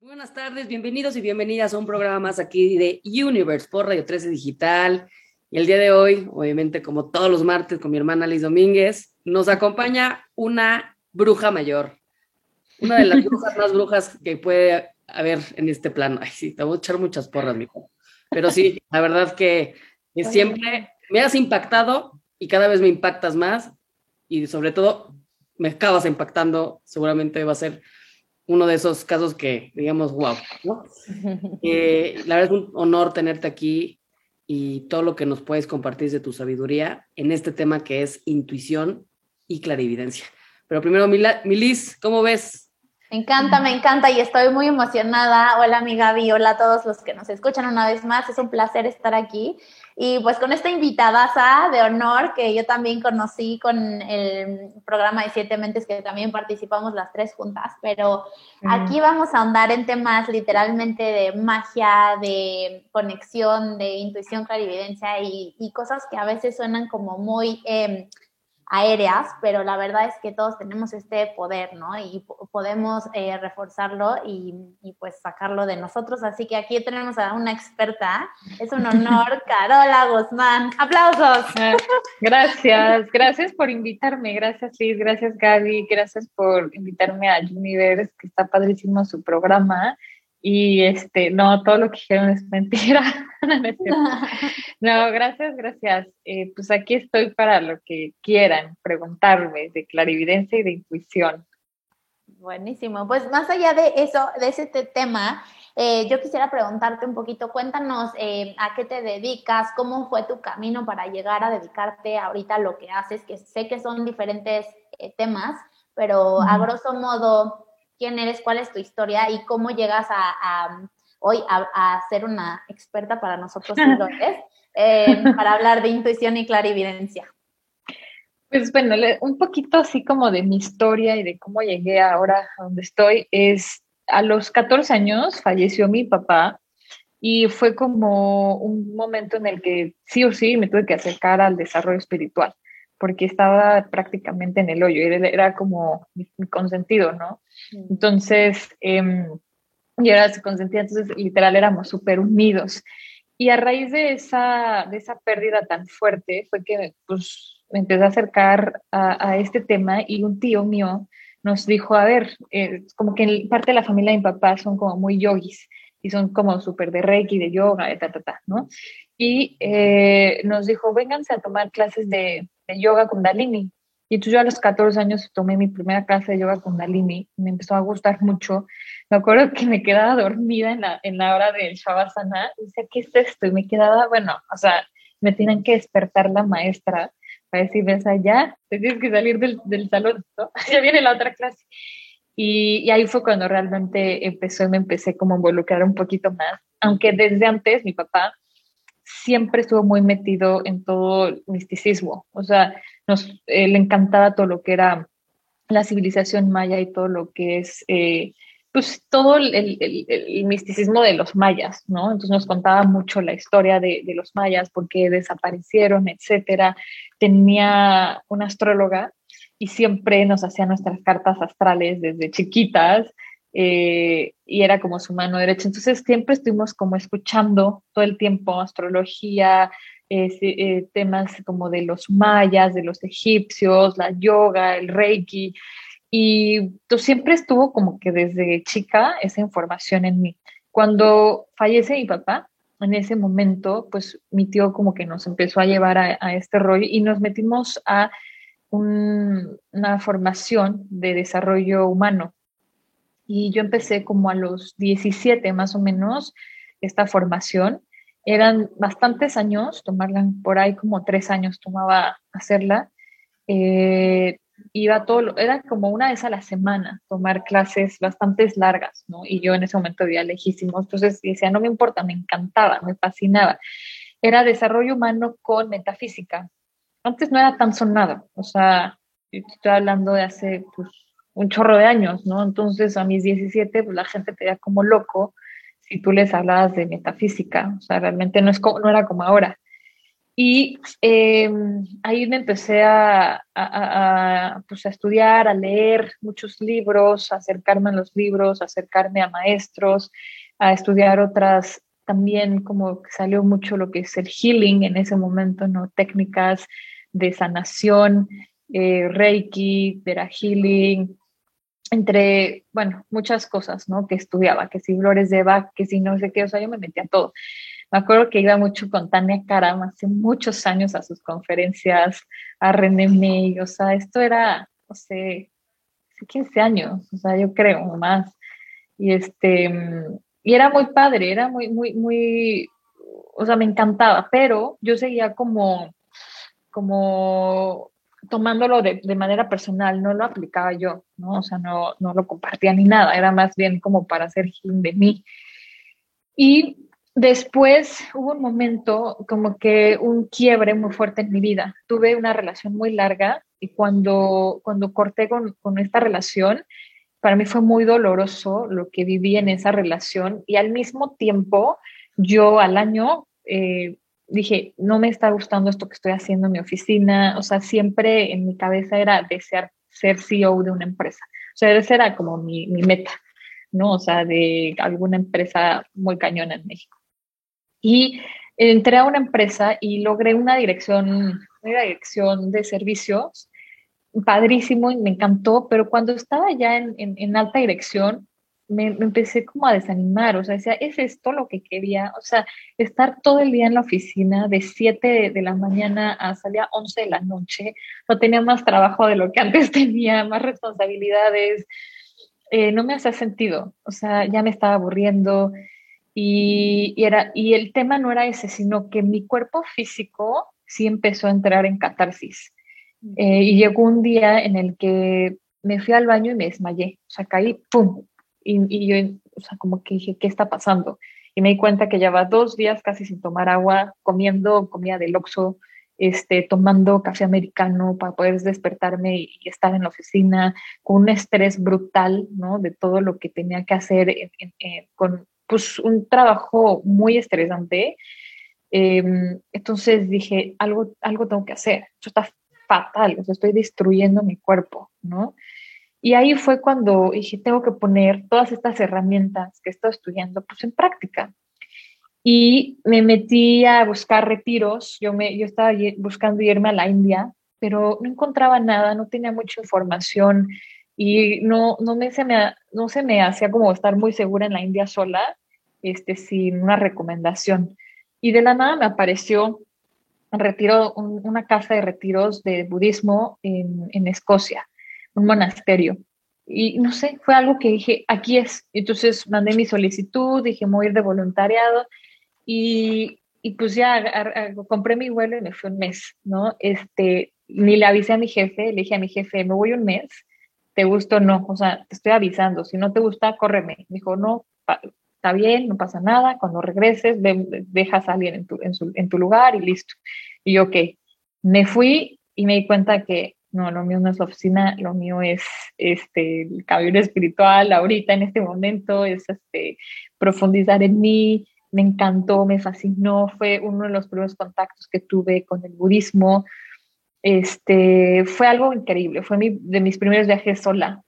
Buenas tardes, bienvenidos y bienvenidas a un programa más aquí de Universe por Radio 13 Digital. Y el día de hoy, obviamente como todos los martes con mi hermana Liz Domínguez, nos acompaña una bruja mayor. Una de las brujas más brujas que puede haber en este plano. Ay, sí, te voy a echar muchas porras, mijo. Pero sí, la verdad que, siempre me has impactado y cada vez me impactas más. Y sobre todo, me acabas impactando. Seguramente va a ser uno de esos casos que, digamos, wow, ¿no? Eh, la verdad es un honor tenerte aquí y todo lo que nos puedes compartir de tu sabiduría en este tema que es intuición y clarividencia. Pero primero, Milis, ¿cómo ves? Me encanta, me encanta y estoy muy emocionada. Hola, mi Gaby, hola a todos los que nos escuchan una vez más. Es un placer estar aquí. Y pues con esta invitada de honor que yo también conocí con el programa de Siete Mentes, que también participamos las tres juntas, pero aquí vamos a ahondar en temas literalmente de magia, de conexión, de intuición, clarividencia y, y cosas que a veces suenan como muy... Eh, aéreas, pero la verdad es que todos tenemos este poder, ¿no? Y podemos eh, reforzarlo y, pues sacarlo de nosotros. Así que aquí tenemos a una experta. Es un honor, Carola Guzmán. ¡Aplausos! Gracias, gracias por invitarme. Gracias, Liz. Gracias, Gaby. Gracias por invitarme a Universe, que está padrísimo su programa. Y este, no, todo lo que dijeron es mentira. no, gracias, gracias. Eh, pues aquí estoy para lo que quieran preguntarme de clarividencia y de intuición. Buenísimo. Pues más allá de eso, de ese tema, eh, yo quisiera preguntarte un poquito, cuéntanos eh, a qué te dedicas, cómo fue tu camino para llegar a dedicarte ahorita a lo que haces, que sé que son diferentes temas, pero a grosso modo, quién eres, cuál es tu historia y cómo llegas a, hoy a, ser una experta para nosotros eh, para hablar de intuición y clarividencia. Pues bueno, un poquito así como de mi historia y de cómo llegué ahora a donde estoy es a los 14 años falleció mi papá y fue como un momento en el que sí o sí me tuve que acercar al desarrollo espiritual porque estaba prácticamente en el hoyo, era, era como mi, consentido, ¿no? Entonces, eh, y era su consentido, entonces literal éramos súper unidos. Y a raíz de esa, de esa pérdida tan fuerte fue que pues, me empecé a acercar a, este tema y un tío mío nos dijo, a ver, eh, como que parte de la familia de mi papá son como muy yogis y son como súper de reiki, de yoga, de ta, ta, ta, ¿no? Y eh, nos dijo, vénganse a tomar clases de, de yoga kundalini. Y entonces yo a los 14 años tomé mi primera clase de yoga kundalini, me empezó a gustar mucho. Me acuerdo que me quedaba dormida en la, en la hora del Shavasana, y decía, ¿qué es esto? Y me quedaba, bueno, o sea, me tienen que despertar la maestra para decir, ves allá, te tienes que salir del, del salón, ya viene la otra clase. Y, y, ahí fue cuando realmente empezó y me empecé como a involucrar un poquito más, aunque desde antes mi papá siempre estuvo muy metido en todo el misticismo, o sea, nos, le encantaba todo lo que era la civilización maya y todo lo que es, eh, pues todo el, el, misticismo de los mayas, ¿no? Entonces nos contaba mucho la historia de, de los mayas, por qué desaparecieron, etcétera. Tenía una astróloga y siempre nos hacía nuestras cartas astrales desde chiquitas eh, y era como su mano derecha. Entonces siempre estuvimos como escuchando todo el tiempo astrología, eh, temas como de los mayas, de los egipcios, la yoga, el reiki. Y siempre estuvo como que desde chica esa información en mí. Cuando fallece mi papá, en ese momento, pues mi tío como que nos empezó a llevar a, este rollo y nos metimos a una formación de desarrollo humano y yo empecé como a los 17 más o menos esta formación. Eran bastantes años, tomarla por ahí como tres años tomaba hacerla. Eh, iba todo, era como una vez a la semana tomar clases bastante largas, ¿no? Y yo en ese momento vivía lejísimos, entonces decía, no me importa, me encantaba, me fascinaba. Era desarrollo humano con metafísica. Antes no era tan sonado, o sea, estoy hablando de hace pues, un chorro de años, ¿no? Entonces a mis 17, pues la gente te veía como loco si tú les hablabas de metafísica, o sea, realmente no, es como, no era como ahora. Y em, ahí me empecé a, pues a, estudiar, a leer muchos libros, a acercarme a los libros, a acercarme a maestros, a estudiar otras, también como salió mucho lo que es el healing en ese momento, ¿no? Técnicas de sanación, eh, Reiki, Tera Healing, entre, bueno, muchas cosas, ¿no? Que estudiaba, que si flores de Bach, que si no sé qué, o sea, yo me metía todo. Me acuerdo que iba mucho con Tania Karam hace muchos años a sus conferencias, a René May, o sea, esto era, no sé, 15 años, o sea, yo creo, más. Y este, y era muy padre, era muy, muy, muy, o sea, me encantaba, pero yo seguía como, como tomándolo de, de, manera personal, no lo aplicaba yo, ¿no? O sea, no, no lo compartía ni nada, era más bien como para hacer healing de mí. Y después hubo un momento como que un quiebre muy fuerte en mi vida. Tuve una relación muy larga y cuando, cuando corté con, con esta relación, para mí fue muy doloroso lo que viví en esa relación y al mismo tiempo yo al año eh, dije, no me está gustando esto que estoy haciendo en mi oficina, o sea, siempre en mi cabeza era desear ser CEO de una empresa, o sea, esa era como mi, mi meta, ¿no? O sea, de alguna empresa muy cañona en México. Y entré a una empresa y logré una dirección, una dirección de servicios padrísimo y me encantó, pero cuando estaba ya en, en alta dirección, me, empecé como a desanimar, o sea, decía, ¿es esto lo que quería? O sea, estar todo el día en la oficina de 7 de la mañana a salir a 11 de la noche, no tenía más trabajo de lo que antes tenía, más responsabilidades, eh, no me hacía sentido, o sea, ya me estaba aburriendo y, y, era, y el tema no era ese, sino que mi cuerpo físico sí empezó a entrar en catarsis. Eh, y llegó un día en el que me fui al baño y me desmayé, o sea, caí, ¡pum! Y, yo, o sea, como que dije, ¿qué está pasando? Y me di cuenta que llevaba dos días casi sin tomar agua, comiendo comida del Oxxo, este, tomando café americano para poder despertarme y, estar en la oficina con un estrés brutal, ¿no? De todo lo que tenía que hacer con, pues, un trabajo muy estresante. Em, entonces dije, algo, algo tengo que hacer. Esto está fatal, o sea, estoy destruyendo mi cuerpo, ¿no? Y ahí fue cuando dije, tengo que poner todas estas herramientas que estoy estudiando pues en práctica. Y me metí a buscar retiros. Yo, me, yo estaba buscando irme a la India, pero no encontraba nada, no tenía mucha información y no, no, me, se me, no se me hacía como estar muy segura en la India sola, este, sin una recomendación. Y de la nada me apareció retiro, una casa de retiros de budismo en, en Escocia un monasterio. Y no sé, fue algo que dije, aquí es. Entonces mandé mi solicitud, dije, voy a ir de voluntariado y, y pues ya compré mi vuelo y me fui un mes, ¿no? Este, ni le avisé a mi jefe, le dije a mi jefe, me voy un mes, ¿te gusta o no? O sea, te estoy avisando, si no te gusta, córreme. Me dijo, no, está bien, no pasa nada, cuando regreses, dejas a alguien en tu, en, su, en tu lugar y listo. Y yo, ok, me fui y me di cuenta que no, lo mío no es la oficina, lo mío es este, el cabello espiritual ahorita, en este momento, es este, profundizar en mí, me encantó, me fascinó, fue uno de los primeros contactos que tuve con el budismo, este, fue algo increíble, fue mi, de mis primeros viajes sola,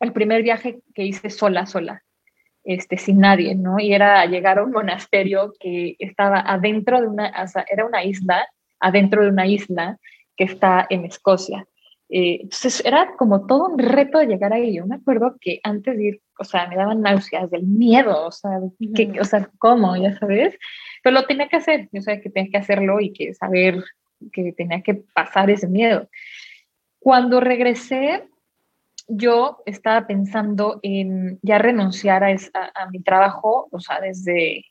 el primer viaje que hice sola, sola, este, sin nadie, ¿no? Y era llegar a un monasterio que estaba adentro de una, o era una isla, adentro de una isla, que está en Escocia. Eh, entonces era como todo un reto de llegar ahí. Yo me acuerdo que antes de ir, o sea, me daban náuseas del miedo, o sea, que, o sea, ¿cómo? Ya sabes. Pero lo tenía que hacer, yo sabía que tenía que hacerlo y que saber que tenía que pasar ese miedo. Cuando regresé, yo estaba pensando en ya renunciar a, a mi trabajo, o sea, desde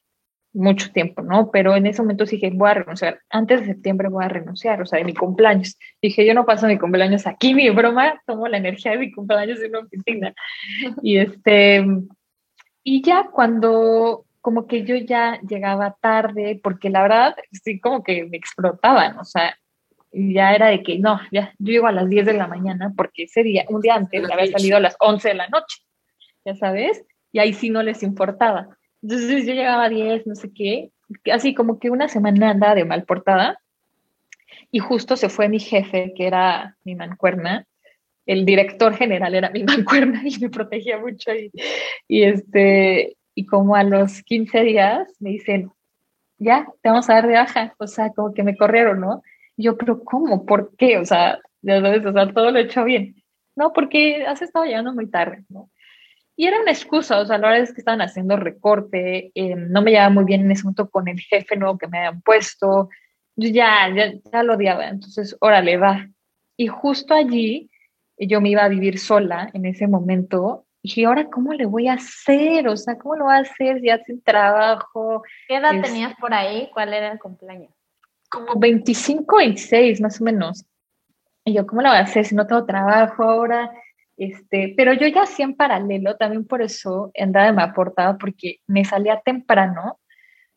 mucho tiempo, ¿no? Pero en ese momento dije, voy a renunciar. Antes de septiembre voy a renunciar, o sea, de mi cumpleaños. Dije, yo no paso mi cumpleaños aquí, mi broma, tomo la energía de mi cumpleaños en una oficina. Y este, y ya cuando como que yo ya llegaba tarde, porque la verdad, sí, como que me explotaban, o sea, ya era de que no, ya, yo llego a las 10 de la mañana, porque ese día, un día antes, había salido a las 11 de la noche, ya sabes, y ahí sí no les importaba. Entonces yo llegaba a 10, no sé qué, así como que una semana andaba de mal portada Y justo se fue mi jefe, que era mi mancuerna, el director general era mi mancuerna y me protegía mucho. Y, este, y como a los 15 días me dicen, ya, te vamos a dar de baja. O sea, como que me corrieron, ¿no? Y yo, pero ¿cómo? ¿Por qué? O sea, ya sabes, o sea, todo lo he hecho bien. No, porque has estado llegando muy tarde, ¿no? Y era una excusa, o sea, la verdad es que estaban haciendo recorte, eh, no me llevaba muy bien en ese momento con el jefe nuevo que me habían puesto, yo ya, ya, ya lo odiaba, entonces, órale, va. Y justo allí yo me iba a vivir sola en ese momento. Y dije, ¿ahora cómo le voy a hacer? O sea, ¿cómo lo voy a hacer ya sin trabajo? ¿Qué edad tenías por ahí? ¿Cuál era el cumpleaños? Como 25, 26 más o menos. Y yo, ¿cómo lo voy a hacer si no tengo trabajo ahora? Este, pero yo ya hacía en paralelo, también por eso andaba me aportaba, porque me salía temprano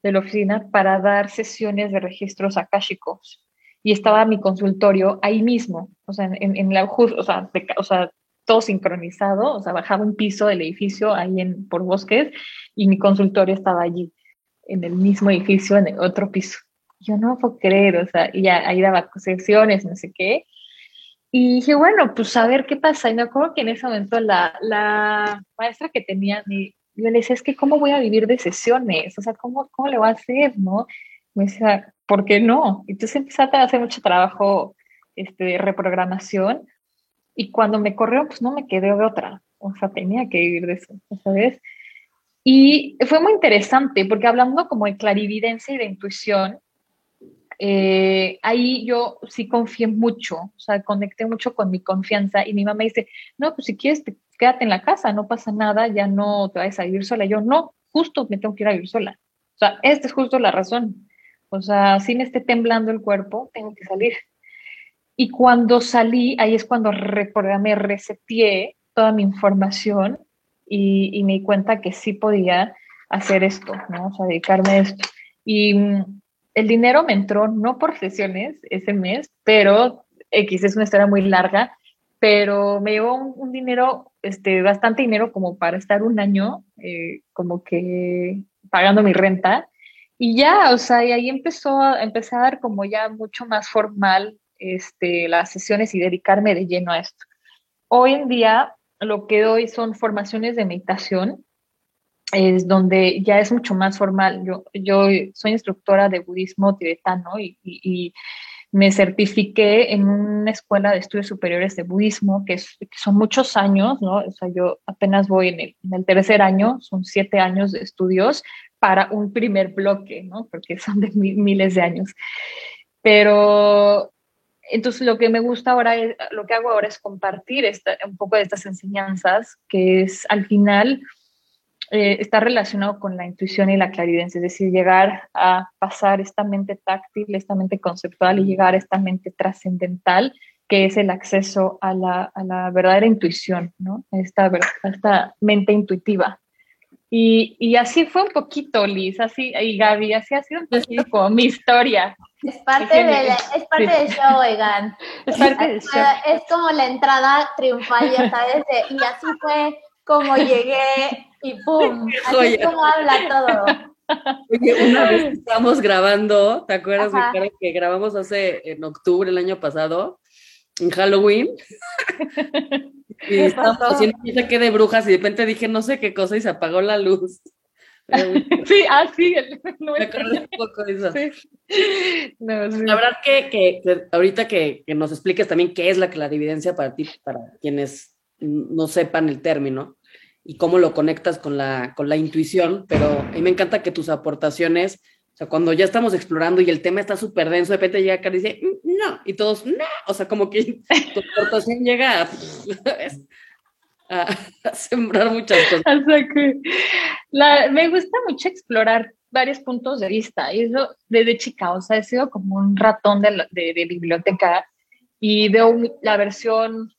de la oficina para dar sesiones de registros akáshicos y estaba mi consultorio ahí mismo, o sea, en, en la, o sea, o sea, todo sincronizado, o sea, bajaba un piso del edificio ahí en, por bosques y mi consultorio estaba allí, en el mismo edificio, en el otro piso. Yo no puedo creer, o sea, y ya ahí daba sesiones, no sé qué. Y dije, bueno, pues a ver qué pasa. Y me acuerdo que en ese momento la, la maestra que tenía, yo le decía, es que ¿cómo voy a vivir de sesiones? O sea, ¿cómo, cómo le voy a hacer, no? Me decía, ¿por qué no? Entonces empecé a hacer mucho trabajo este, de reprogramación y cuando me corrió, pues no me quedé de otra. O sea, tenía que vivir de eso, ¿sabes? Y fue muy interesante porque hablando como de clarividencia y de intuición, eh, ahí yo sí confié mucho, o sea, conecté mucho con mi confianza y mi mamá dice, no, pues si quieres, quédate en la casa, no pasa nada, ya no te vas a vivir sola. yo, no, justo me tengo que ir a vivir sola. O sea, esta es justo la razón. O sea, si me esté temblando el cuerpo, tengo que salir. Y cuando salí, ahí es cuando reprogramé, reseteé toda mi información y, me di cuenta que sí podía hacer esto, ¿no? O sea, dedicarme a esto. Y mm, el dinero me entró no por sesiones ese mes, pero X es una historia muy larga, pero me llevó un, dinero, este, bastante dinero como para estar un año, eh, como que pagando mi renta y ya, o sea, y ahí empezó a, empecé a dar como ya mucho más formal este, las sesiones y dedicarme de lleno a esto. Hoy en día lo que doy son formaciones de meditación, es donde ya es mucho más formal. Yo, yo soy instructora de budismo tibetano y, me certifiqué en una escuela de estudios superiores de budismo, que, son muchos años, ¿no? O sea, yo apenas voy en el, en el tercer año, son siete años de estudios, para un primer bloque, ¿no? Porque son de miles de años. Pero entonces lo que me gusta ahora, es, lo que hago ahora es compartir esta, un poco de estas enseñanzas, que es al final eh, está relacionado con la intuición y la claridencia, es decir, llegar a pasar esta mente táctil, esta mente conceptual y llegar a esta mente trascendental, que es el acceso a la, a la verdadera intuición, ¿no? Esta, esta mente intuitiva. Y, y, así fue un poquito, Liz, así, y Gaby, así ha sido un poquito como mi historia. Es parte, de es parte del show, oigan. Es parte del show. Es como la entrada triunfal, ya sabes, y así fue como llegué y ¡pum! Así es como habla todo. Oye, una vez estábamos grabando, ¿te acuerdas, Ajá. que grabamos hace en octubre el año pasado? en Halloween. y estábamos haciendo sé qué de brujas y de repente dije no sé qué cosa y se apagó la luz. sí, ah, sí, no me un poco de eso. La verdad que, que, ahorita que, que, nos expliques también qué es la clarividencia para ti, para quienes no sepan el término y cómo lo conectas con la, con la intuición, pero a mí me encanta que tus aportaciones o sea, cuando ya estamos explorando y el tema está súper denso, de repente llega acá y dice, mm, no, y todos, no, o sea, como que tu aportación llega a, sembrar muchas cosas. O sea que me gusta mucho explorar varios puntos de vista, y eso desde chica, o sea, he sido como un ratón de, de, de biblioteca y veo la versión,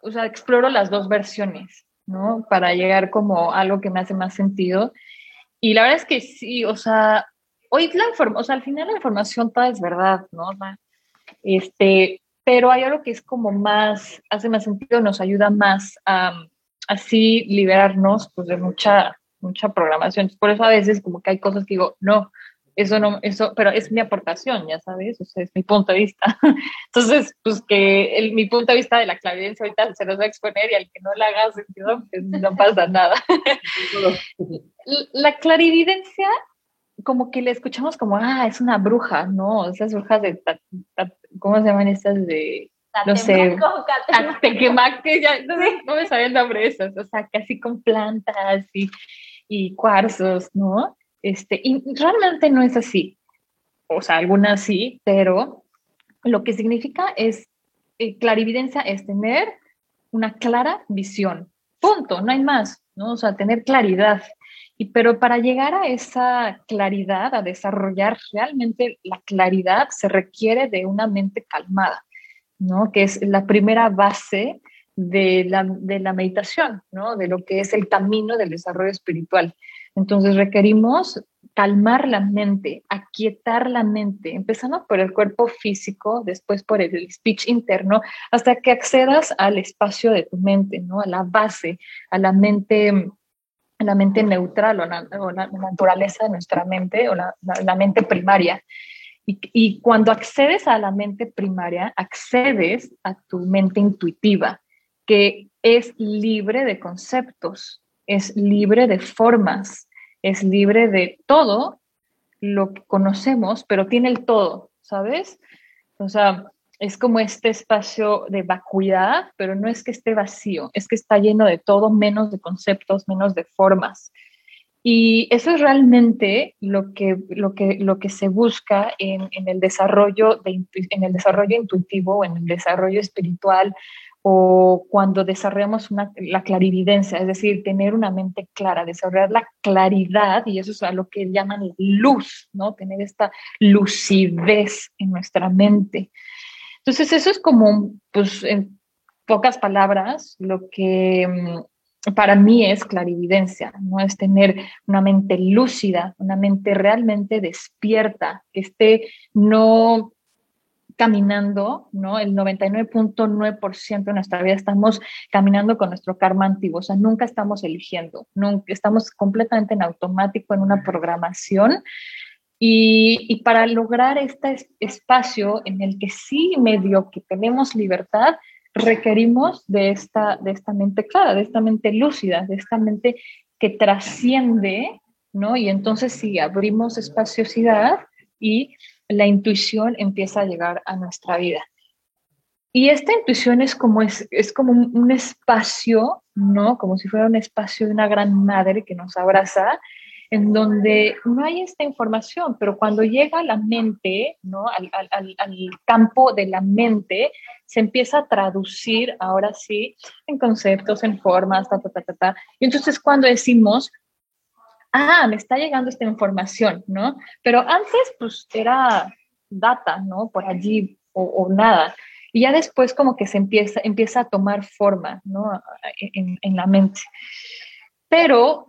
o sea, exploro las dos versiones, ¿no? Para llegar como a algo que me hace más sentido. Y la verdad es que sí, o sea, hoy la o sea, al final la información toda es verdad, ¿no? Este, pero hay algo que es como más, hace más sentido, nos ayuda más a así liberarnos pues, de mucha, mucha programación. Por eso a veces como que hay cosas que digo, no, eso no, eso, pero es mi aportación, ya sabes, o sea, es mi punto de vista. Entonces, pues que el, mi punto de vista de la clarividencia ahorita se los voy a exponer y al que no le haga sentido, pues no pasa nada. la clarividencia, como que le escuchamos como, ah, es una bruja, ¿no? Esas brujas de, ¿cómo se llaman estas de no sé, que ya no, no, me sabía el nombre de esas, o sea, casi con plantas y, y cuarzos, ¿no? Este, y realmente no es así. O sea, algunas sí, pero lo que significa es, eh, clarividencia es tener una clara visión. Punto, no hay más, ¿no? O sea, tener claridad. Y pero para llegar a esa claridad, a desarrollar realmente la claridad, se requiere de una mente calmada. ¿no? Que es la primera base de la, de la meditación, ¿no? De lo que es el camino del desarrollo espiritual. Entonces requerimos calmar la mente, aquietar la mente, empezando por el cuerpo físico, después por el speech interno, hasta que accedas al espacio de tu mente, ¿no? A la base, a la mente, a la mente neutral o la, la naturaleza de nuestra mente o la, la mente primaria. Y, cuando accedes a la mente primaria, accedes a tu mente intuitiva, que es libre de conceptos, es libre de formas, es libre de todo lo que conocemos, pero tiene el todo, ¿sabes? O sea, es como este espacio de vacuidad, pero no es que esté vacío, es que está lleno de todo menos de conceptos, menos de formas. Y eso es realmente lo que, lo que, lo que se busca en, en el desarrollo de, en el desarrollo intuitivo, en el desarrollo espiritual o cuando desarrollamos la clarividencia, es decir, tener una mente clara, desarrollar la claridad, y eso es a lo que llaman luz, ¿no? Tener esta lucidez en nuestra mente. Entonces, eso es como, pues, en pocas palabras, lo que mm, para mí es clarividencia, no es tener una mente lúcida, una mente realmente despierta, que esté no caminando, ¿no? El 99.9% de nuestra vida estamos caminando con nuestro karma antiguo, o sea, nunca estamos eligiendo, nunca estamos completamente en automático en una programación. Y, y para lograr este espacio en el que sí medio que tenemos libertad, requerimos de esta, de esta mente clara, de esta mente lúcida, de esta mente que trasciende, ¿no? Y entonces si abrimos espaciosidad y la intuición empieza a llegar a nuestra vida. Y esta intuición es como, es, es como un, espacio, ¿no? Como si fuera un espacio de una gran madre que nos abraza, en donde no hay esta información, pero cuando llega a la mente, ¿no? Al, al, al, campo de la mente, se empieza a traducir ahora sí en conceptos, en formas, ta, ta, ta, ta, ta. Y entonces cuando decimos, ah, me está llegando esta información, ¿no? Pero antes pues era data, ¿no? Por allí o, nada. Y ya después como que se empieza, empieza a tomar forma, ¿no? En, la mente. Pero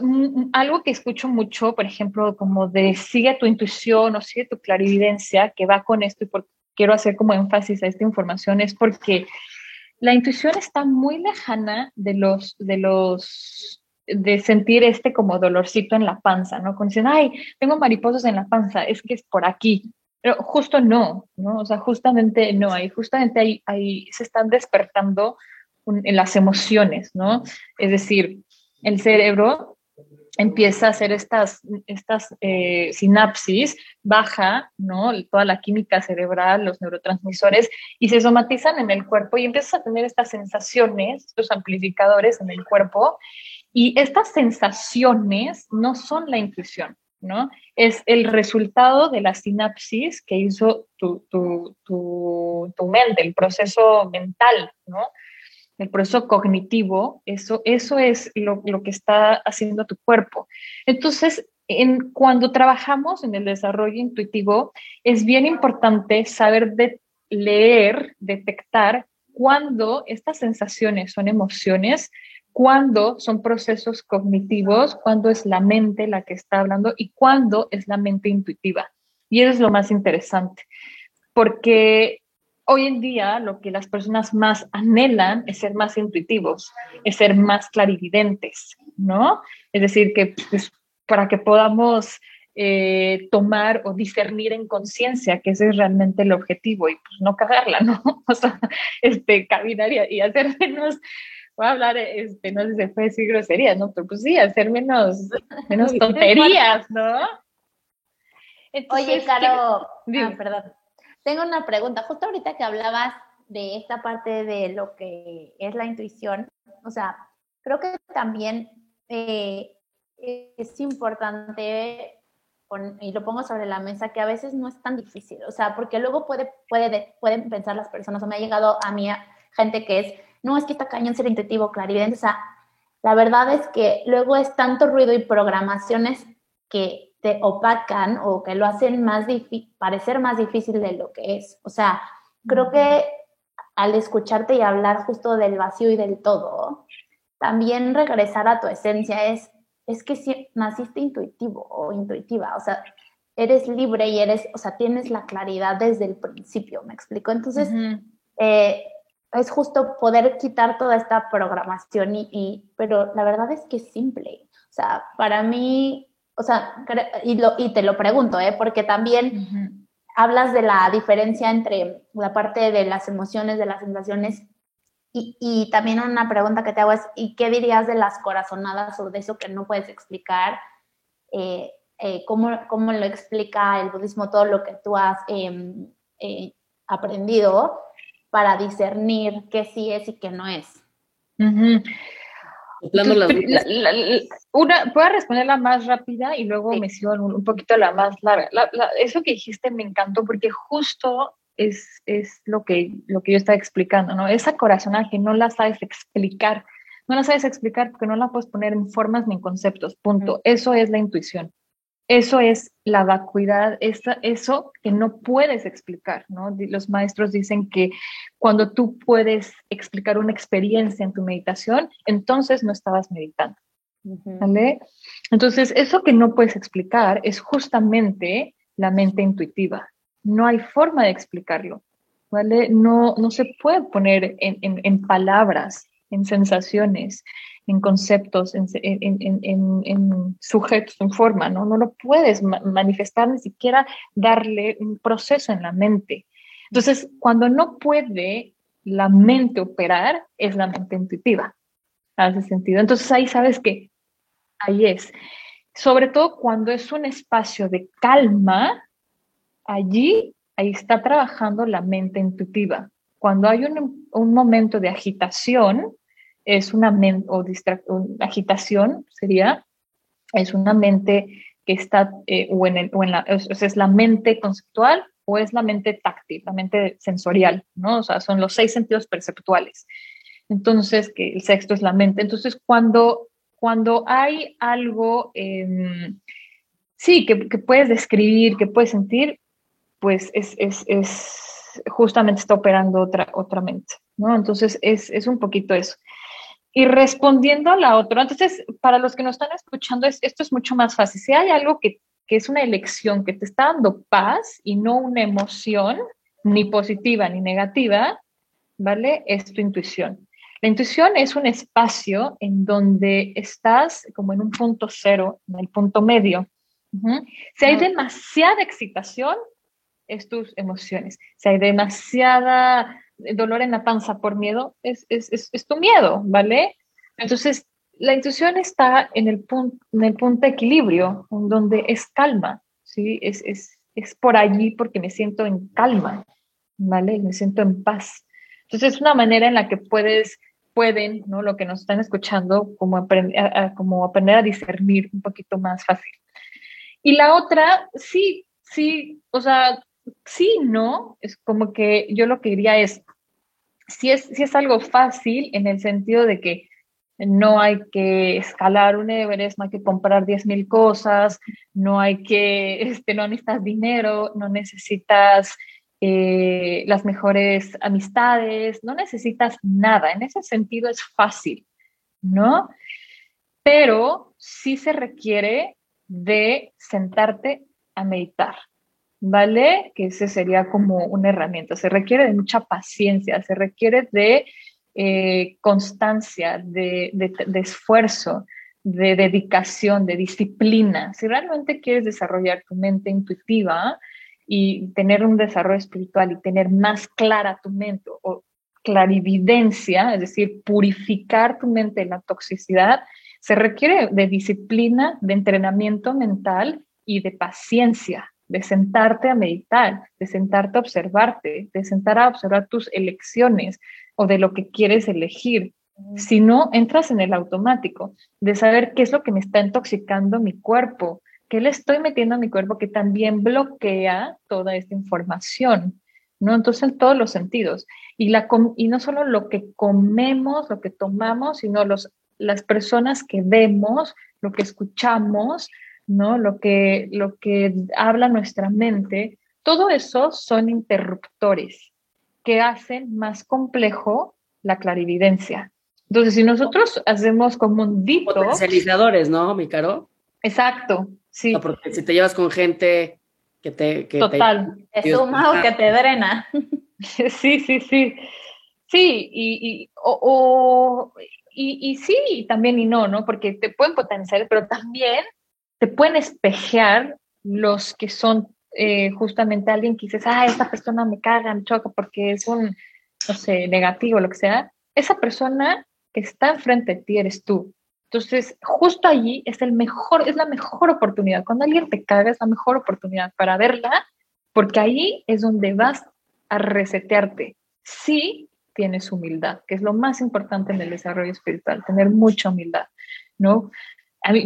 mm, algo que escucho mucho, por ejemplo, como de sigue tu intuición o sigue tu clarividencia, que va con esto y por, quiero hacer como énfasis a esta información es porque la intuición está muy lejana de los, de los, de sentir este como dolorcito en la panza, ¿no? Cuando dicen, ay, tengo mariposas en la panza, es que es por aquí. Pero justo no, ¿no? O sea, justamente no, ahí justamente ahí, ahí se están despertando las emociones, ¿no? Es decir, el cerebro empieza a hacer estas, estas eh, sinapsis, baja, ¿no? Toda la química cerebral, los neurotransmisores, y se somatizan en el cuerpo y empiezas a tener estas sensaciones, estos amplificadores en el cuerpo, y estas sensaciones no son la intuición, ¿no? Es el resultado de la sinapsis que hizo tu, tu, tu, tu mente, el proceso mental, ¿no? el proceso cognitivo, eso, eso es lo, que está haciendo tu cuerpo. Entonces, en, cuando trabajamos en el desarrollo intuitivo, es bien importante saber de, leer, detectar cuándo estas sensaciones son emociones, cuándo son procesos cognitivos, cuándo es la mente la que está hablando y cuándo es la mente intuitiva. Y eso es lo más interesante, porque hoy en día lo que las personas más anhelan es ser más intuitivos, es ser más clarividentes, ¿no? Es decir, que pues, para que podamos eh, tomar o discernir en conciencia, que ese es realmente el objetivo, y pues no cagarla, ¿no? O sea, este, caminar y, hacer menos, voy a hablar, este, no sé si se puede decir groserías, ¿no? Pero pues sí, hacer menos, menos tonterías, ¿no? Oye, Caro, ah, perdón. Tengo una pregunta. Justo ahorita que hablabas de esta parte de lo que es la intuición, o sea, creo que también eh, es importante, y lo pongo sobre la mesa, que a veces no es tan difícil, o sea, porque luego puede, puede, pueden pensar las personas, o me ha llegado a mí gente que es, no, es que está cañón ser intuitivo, clarividente, o sea, la verdad es que luego es tanto ruido y programaciones que te opacan o que lo hacen más parecer más difícil de lo que es. O sea, creo que al escucharte y hablar justo del vacío y del todo, también regresar a tu esencia es, es que si naciste intuitivo o intuitiva, o sea, eres libre y eres, o sea, tienes la claridad desde el principio, ¿me explico? Entonces, eh, es justo poder quitar toda esta programación y, pero la verdad es que es simple. O sea, para mí, o sea, y, lo, y te lo pregunto, ¿eh? Porque también hablas de la diferencia entre la parte de las emociones, de las sensaciones, y, también una pregunta que te hago es, ¿y qué dirías de las corazonadas o de eso que no puedes explicar? Eh, eh, ¿cómo, lo explica el budismo todo lo que tú has em, eh, aprendido para discernir qué sí es y qué no es? una, voy a responder la más rápida y luego me sigo un, poquito la más larga. eso que dijiste me encantó porque justo es, es, lo, que, lo que yo estaba explicando, ¿no? Esa corazonaje no la sabes explicar, no la sabes explicar porque no la puedes poner en formas ni en conceptos, punto. Eso es la intuición. Eso es la vacuidad, eso que no puedes explicar, ¿no? Los maestros dicen que cuando tú puedes explicar una experiencia en tu meditación, entonces no estabas meditando. ¿Vale? Entonces, eso que no puedes explicar es justamente la mente intuitiva. No hay forma de explicarlo, ¿vale? No, no se puede poner en, en palabras, en sensaciones, en conceptos, en, sujetos, en forma, ¿no? No lo puedes manifestar ni siquiera darle un proceso en la mente. Entonces, cuando no puede la mente operar, es la mente intuitiva. Hace sentido. Entonces ahí sabes que ahí es. Sobre todo cuando es un espacio de calma, allí, ahí está trabajando la mente intuitiva. Cuando hay un, un momento de agitación, es una mente, o agitación sería, es una mente que está, eh, o, en o en la, es, la mente conceptual o es la mente táctil, la mente sensorial, ¿no? O sea, son los seis sentidos perceptuales. Entonces, que el sexto es la mente. Entonces, cuando, cuando hay algo, em, sí, que, que, puedes describir, que puedes sentir, pues es, es, es, justamente está operando otra, otra mente, ¿no? Entonces, es, es un poquito eso. Y respondiendo a la otra, entonces, para los que nos están escuchando, esto es mucho más fácil. Si hay algo que, que es una elección que te está dando paz y no una emoción, ni positiva ni negativa, ¿vale? Es tu intuición. La intuición es un espacio en donde estás como en un punto cero, en el punto medio. Si hay demasiada excitación, es tus emociones. Si hay demasiada dolor en la panza por miedo, es, tu miedo, ¿vale? Entonces, la intuición está en el, punto, en el punto de equilibrio, donde es calma, ¿sí? Es, es, por allí porque me siento en calma, ¿vale? Me siento en paz. Entonces, es una manera en la que puedes, pueden, ¿no? Lo que nos están escuchando, como, aprender como aprender a discernir un poquito más fácil. Y la otra, sí, sí, o sea, sí, no, es como que yo lo que diría es, si es, si es algo fácil en el sentido de que no hay que escalar un Everest, no hay que comprar 10.000 cosas, no hay que, este, no necesitas dinero, no necesitas eh, las mejores amistades, no necesitas nada. En ese sentido es fácil, ¿no? Pero sí se requiere de sentarte a meditar. ¿Vale? Que ese sería como una herramienta. Se requiere de mucha paciencia, se requiere de eh, constancia, de, esfuerzo, de dedicación, de disciplina. Si realmente quieres desarrollar tu mente intuitiva y tener un desarrollo espiritual y tener más clara tu mente o clarividencia, es decir, purificar tu mente de la toxicidad, se requiere de disciplina, de entrenamiento mental y de paciencia, de sentarte a meditar, de sentarte a observarte, de sentar a observar tus elecciones o de lo que quieres elegir. Si no, entras en el automático de saber qué es lo que me está intoxicando mi cuerpo, qué le estoy metiendo a mi cuerpo que también bloquea toda esta información, ¿no? Entonces, en todos los sentidos. Y, la, y no solo lo que comemos, lo que tomamos, sino los, las personas que vemos, lo que escuchamos, ¿no? Lo que, lo que habla nuestra mente, todo eso son interruptores que hacen más complejo la clarividencia. Entonces, si nosotros hacemos como un dito... Potencializadores, ¿no, mi caro? Exacto, sí. porque si te llevas con gente que te... Que Total. Te, suma o que te drena. Sí, sí, sí. Sí, y, y, o, y, y, sí, también y no, ¿no? Porque te pueden potenciar, pero también te pueden espejear los que son eh, justamente alguien que dices, ah, esta persona me caga, me choca porque es un, no sé, negativo, lo que sea. Esa persona que está enfrente de ti eres tú. Entonces, justo allí es el mejor, es la mejor oportunidad. Cuando alguien te caga, es la mejor oportunidad para verla, porque ahí es donde vas a resetearte. Sí tienes humildad, que es lo más importante en el desarrollo espiritual, tener mucha humildad, ¿no?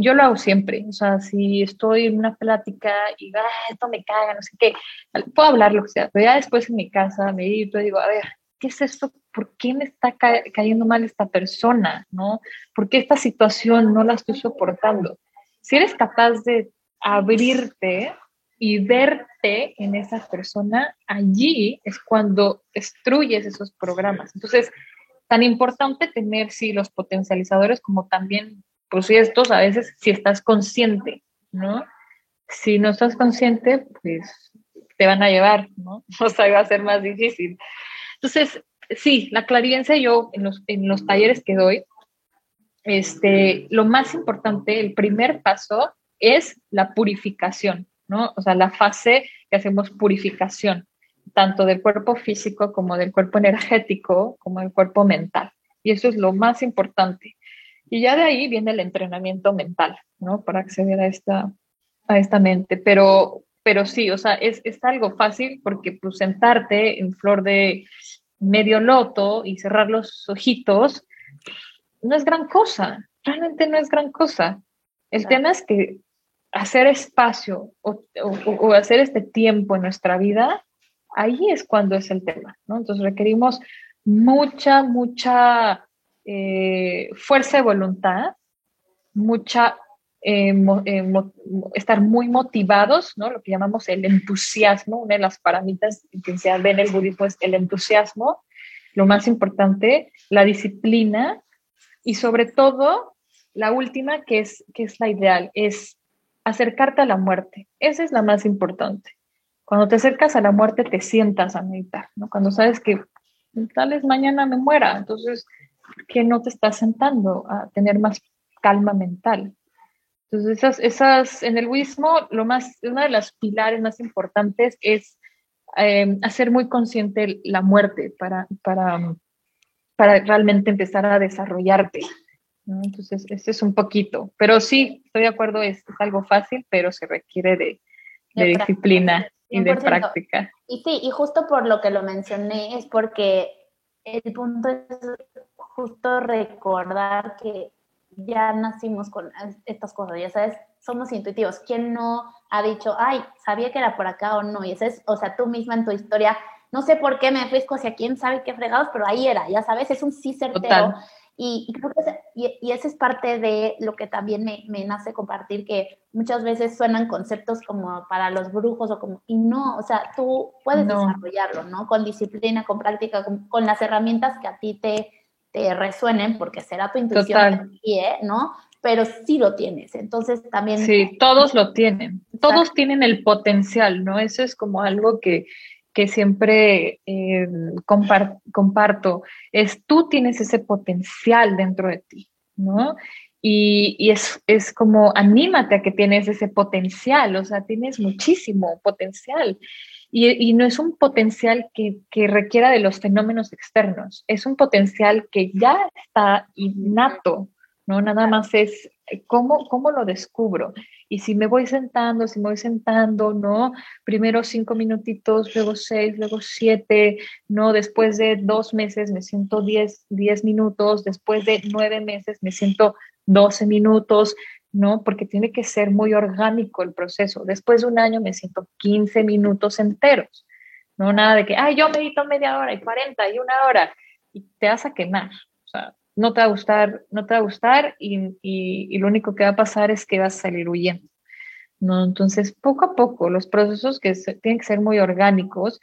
Yo lo hago siempre, o sea, si estoy en una plática y ah, esto me caga, no sé qué, puedo hablar lo que sea, pero ya después en mi casa me digo, digo, a ver, ¿qué es esto? ¿Por qué me está cayendo mal esta persona? ¿No? ¿Por qué esta situación no la estoy soportando? Si eres capaz de abrirte y verte en esa persona, allí es cuando destruyes esos programas. Entonces, tan importante tener, sí, los potencializadores como también pues estos a veces si estás consciente, ¿no? Si no estás consciente, pues te van a llevar, ¿no? O sea, va a ser más difícil. Entonces, sí, la clarividencia yo en los, en los talleres que doy, este, lo más importante, el primer paso es la purificación, ¿no? O sea, la fase que hacemos purificación, tanto del cuerpo físico como del cuerpo energético, como del cuerpo mental. Y eso es lo más importante. Y ya de ahí viene el entrenamiento mental, ¿no? Para acceder a esta, a esta mente. Pero, pero sí, o sea, es, es algo fácil porque pues sentarte en flor de medio loto y cerrar los ojitos no es gran cosa, realmente no es gran cosa. El tema es que hacer espacio o, o, hacer este tiempo en nuestra vida, ahí es cuando es el tema, ¿no? Entonces requerimos mucha, mucha eh, fuerza de voluntad, mucha, eh, eh, estar muy motivados, ¿no? Lo que llamamos el entusiasmo, una de las parámetros que se ve en el budismo es el entusiasmo, lo más importante, la disciplina y sobre todo la última que es, que es la ideal, es acercarte a la muerte. Esa es la más importante. Cuando te acercas a la muerte te sientas a meditar, ¿no? Cuando sabes que tal vez mañana me muera, entonces que no te estás sentando a tener más calma mental. Entonces, esas, esas, en el budismo, lo más, una de las pilares más importantes es em, hacer muy consciente la muerte para, para, para realmente empezar a desarrollarte. Entonces, ese es un poquito. Pero sí, estoy de acuerdo, es, algo fácil, pero se requiere de, de disciplina y de práctica. Y sí, y justo por lo que lo mencioné, es porque el punto es justo recordar que ya nacimos con estas cosas, ya sabes, somos intuitivos. ¿Quién no ha dicho, ay, sabía que era por acá o no? Y ese es, o sea, tú misma en tu historia, no sé por qué me fui hacia quién sabe qué fregados, pero ahí era, ya sabes, es un sí certero. Y, creo que y, y esa es parte de lo que también me, me, nace compartir, que muchas veces suenan conceptos como para los brujos o como, y no, o sea, tú puedes desarrollarlo, ¿no? Con disciplina, con práctica, con, con las herramientas que a ti te, resuenen, porque será tu intuición, ¿no? Pero sí lo tienes, entonces también... Sí, todos lo tienen, todos tienen el potencial, ¿no? Eso es como algo que, que siempre eh, comparto, es tú tienes ese potencial dentro de ti, ¿no? Y, es, es, como anímate a que tienes ese potencial, o sea, tienes muchísimo potencial. Y, no es un potencial que, que, requiera de los fenómenos externos, es un potencial que ya está innato, ¿no? Nada más es cómo, cómo lo descubro. Y si me voy sentando, si me voy sentando, ¿no? Primero cinco minutitos, luego seis, luego siete, ¿no? Después de dos meses me siento diez, diez minutos, después de nueve meses me siento doce minutos, ¿no? Porque tiene que ser muy orgánico el proceso. Después de un año me siento quince minutos enteros, ¿no? Nada de que, ay, yo medito media hora y cuarenta y una hora, y te vas a quemar, o sea, no te va a gustar, no te va a gustar y, lo único que va a pasar es que vas a salir huyendo. ¿no? Entonces, poco a poco, los procesos que tienen que ser muy orgánicos.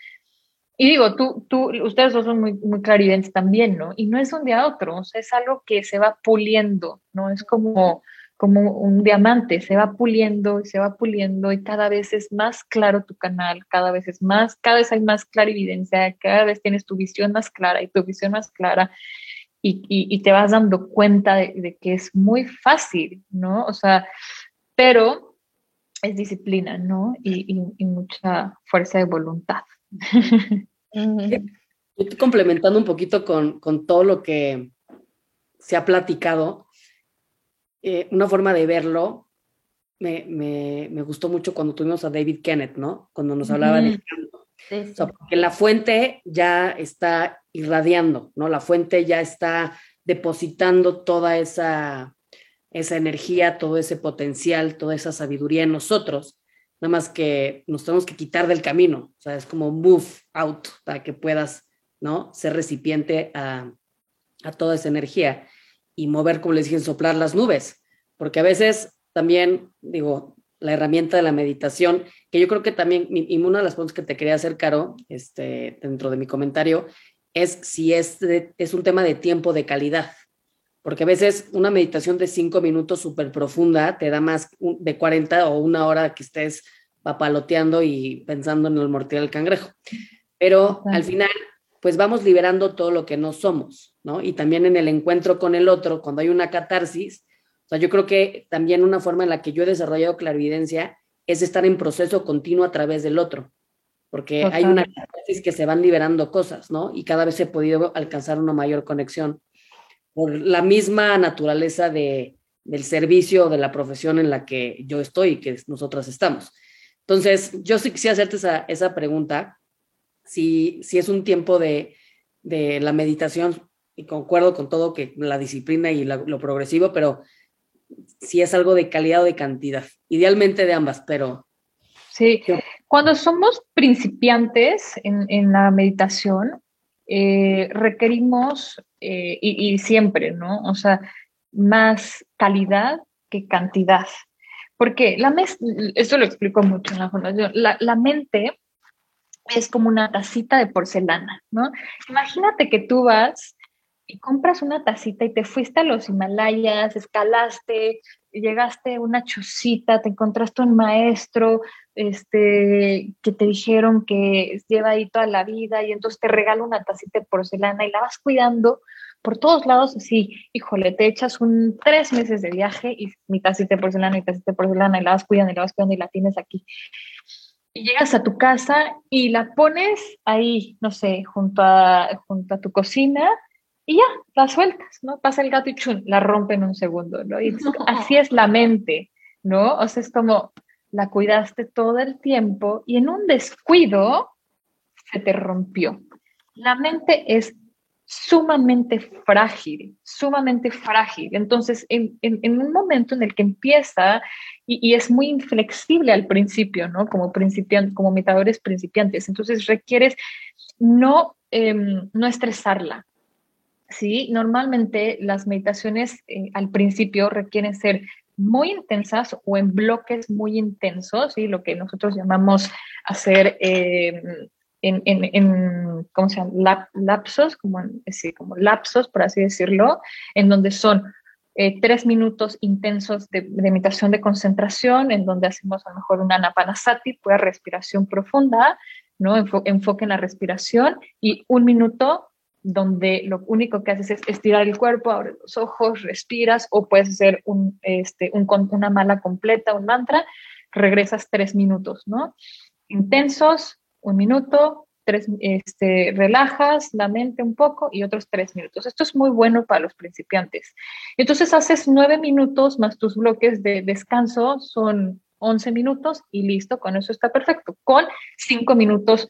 Y digo, tú, tú, ustedes dos son muy, muy clarividentes también, ¿no? Y no es un día a otro, o sea, es algo que se va puliendo, ¿no? Es como, como un diamante, se va puliendo y se va puliendo y cada vez es más claro tu canal, cada vez es más, cada vez hay más clarividencia, cada vez tienes tu visión más clara y tu visión más clara y, te vas dando cuenta de, que es muy fácil, ¿no? O sea, pero es disciplina, ¿no? Y, mucha fuerza de voluntad. Yo estoy complementando un poquito con, todo lo que se ha platicado. Eh, una forma de verlo me, gustó mucho cuando tuvimos a David Kenneth, ¿no? Cuando nos hablaba de porque la fuente ya está irradiando, ¿no? La fuente ya está depositando toda esa, esa energía, todo ese potencial, toda esa sabiduría en nosotros, nada más que nos tenemos que quitar del camino, o sea, es como move out para que puedas, ¿no? Ser recipiente a, a toda esa energía y mover, como les dije, soplar las nubes, porque a veces también, digo, la herramienta de la meditación, que yo creo que también, y una de las preguntas que te quería hacer, Caro, este, dentro de mi comentario, es si es, es un tema de tiempo de calidad. Porque a veces una meditación de cinco minutos súper profunda te da más de 40 o una hora que estés papaloteando y pensando en el mortal del cangrejo. Pero al final, pues vamos liberando todo lo que no somos, ¿no? Y también en el encuentro con el otro, cuando hay una catarsis, o sea, yo creo que también una forma en la que yo he desarrollado clarividencia es estar en proceso continuo a través del otro, porque hay una catarsis que se van liberando cosas, ¿no? Y cada vez he podido alcanzar una mayor conexión por la misma naturaleza de, del servicio de la profesión en la que yo estoy y que nosotras estamos. Entonces, yo sí quisiera hacerte esa, esa pregunta, si, si es un tiempo de, de la meditación, y concuerdo con todo que la disciplina y lo progresivo, pero si es algo de calidad o de cantidad. Idealmente de ambas, pero... Sí, cuando somos principiantes en, la meditación, eh, requerimos, eh, y, siempre, ¿no? O sea, más calidad que cantidad. Porque la esto lo explico mucho en la formación, la, la mente es como una tacita de porcelana, ¿no? Imagínate que tú vas y compras una tacita y te fuiste a los Himalayas, escalaste, llegaste a una chocita, te encontraste un maestro este, que te dijeron que lleva ahí toda la vida y entonces te regala una tacita de porcelana y la vas cuidando por todos lados así, híjole, te echas un tres meses de viaje y mi tacita de porcelana y tacita de porcelana y la vas cuidando y la vas cuidando y la tienes aquí. Y llegas a tu casa y la pones ahí, no sé, junto a, junto a tu cocina y ya, la sueltas, ¿no? Pasa el gato y chun, la rompe en un segundo, ¿no? Y así es la mente, ¿no? O sea, es como la cuidaste todo el tiempo y en un descuido se te rompió. La mente es sumamente frágil, sumamente frágil. Entonces, en, un momento en el que empieza y, es muy inflexible al principio, ¿no? Como principiantes, como metadores principiantes. Entonces, requieres no, em, no estresarla, Sí, normalmente las meditaciones eh, al principio requieren ser muy intensas o en bloques muy intensos, ¿sí? lo que nosotros llamamos hacer em, en, en, ¿cómo se lapsos, como, sí, como lapsos, por así decirlo, en donde son eh, tres minutos intensos de, meditación de concentración, en donde hacemos a lo mejor una anapanasati, pura respiración profunda, ¿no? enfoque en la respiración, y un minuto donde lo único que haces es estirar el cuerpo, abres los ojos, respiras o puedes hacer un, este, un, una mala completa, un mantra, regresas tres minutos, ¿no? Intensos, un minuto, tres, este, relajas la mente un poco y otros tres minutos. Esto es muy bueno para los principiantes. Entonces haces nueve minutos más tus bloques de descanso, son 11 minutos y listo, con eso está perfecto, con cinco minutos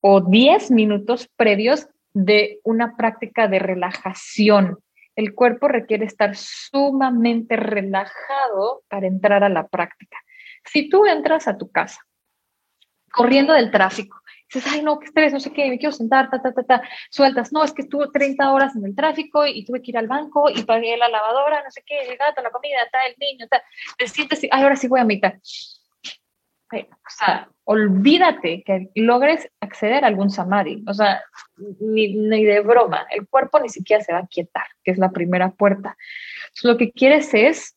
o diez minutos previos de una práctica de relajación. El cuerpo requiere estar sumamente relajado para entrar a la práctica. Si tú entras a tu casa corriendo del tráfico, dices, ay, no, qué estrés, no sé qué, me quiero sentar, ta, ta, ta, ta, sueltas, no, es que estuve 30 horas en el tráfico y tuve que ir al banco y pagué la lavadora, no sé qué, el gato, la comida, el niño, te sientes, ay, ahora sí voy a meditar o sea, olvídate que logres acceder a algún samadhi. O sea, ni, ni, de broma. El cuerpo ni siquiera se va a quietar, que es la primera puerta. lo que quieres es,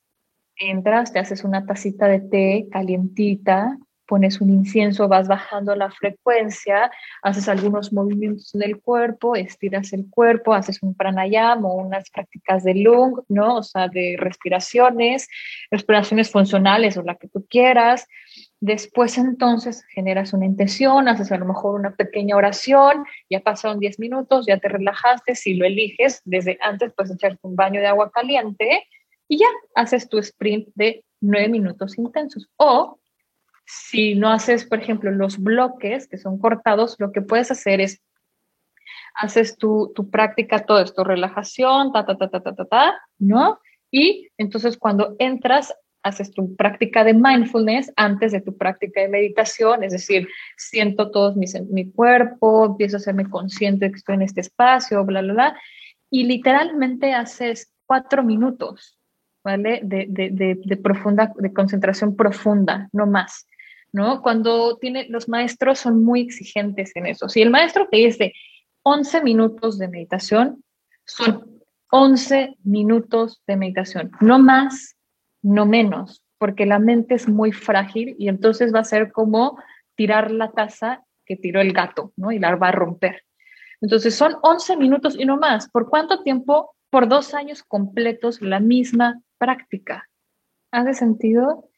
entras, te haces una tacita de té calientita, pones un incienso, vas bajando la frecuencia, haces algunos movimientos en el cuerpo, estiras el cuerpo, haces un pranayama o unas prácticas de lung, ¿no? O sea, de respiraciones, respiraciones funcionales o la que tú quieras. Después entonces generas una intención, haces a lo mejor una pequeña oración, ya pasaron 10 minutos, ya te relajaste, si lo eliges, desde antes puedes echarte un baño de agua caliente y ya haces tu sprint de 9 minutos intensos. O si no haces, por ejemplo, los bloques que son cortados, lo que puedes hacer es, haces tu, tu práctica, todo esto, relajación, ta, ta, ta, ta, ta, ta, ta, ¿no? Y entonces cuando entras, haces tu práctica de mindfulness antes de tu práctica de meditación, es decir, siento todo mi, mi cuerpo, empiezo a hacerme consciente de que estoy en este espacio, bla, bla, bla, y literalmente haces cuatro minutos, ¿vale? De, de, de, de profunda, de concentración profunda, no más. ¿no? Cuando tiene, los maestros son muy exigentes en eso. Si el maestro te dice 11 minutos de meditación, son 11 minutos de meditación, no más, no menos, porque la mente es muy frágil y entonces va a ser como tirar la taza que tiró el gato, ¿no? Y la va a romper. Entonces son 11 minutos y no más. ¿Por cuánto tiempo? Por dos años completos la misma práctica. ¿Hace sentido?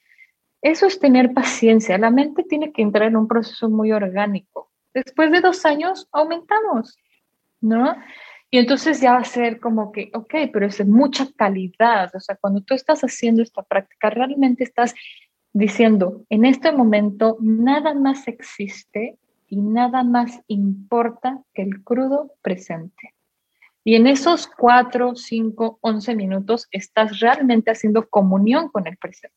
Eso es tener paciencia. La mente tiene que entrar en un proceso muy orgánico. Después de dos años, aumentamos, ¿no? Y entonces ya va a ser como que, ok, pero es de mucha calidad. O sea, cuando tú estás haciendo esta práctica, realmente estás diciendo, en este momento nada más existe y nada más importa que el crudo presente. Y en esos cuatro, cinco, once minutos estás realmente haciendo comunión con el presente.